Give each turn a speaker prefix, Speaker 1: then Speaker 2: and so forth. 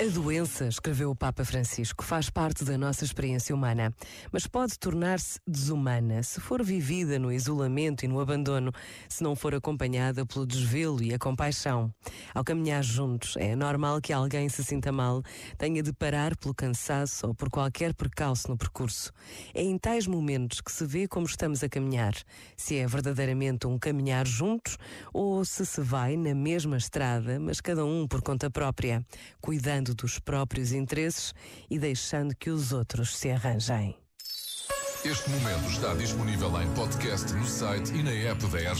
Speaker 1: A doença, escreveu o Papa Francisco, faz parte da nossa experiência humana, mas pode tornar-se desumana se for vivida no isolamento e no abandono, se não for acompanhada pelo desvelo e a compaixão. Ao caminhar juntos, é normal que alguém se sinta mal, tenha de parar pelo cansaço ou por qualquer percalço no percurso. É em tais momentos que se vê como estamos a caminhar, se é verdadeiramente um caminhar juntos ou se se vai na mesma estrada, mas cada um por conta própria, cuidando cuidando dos próprios interesses e deixando que os outros se arranjem.
Speaker 2: Este momento está disponível em podcast no site e na app da.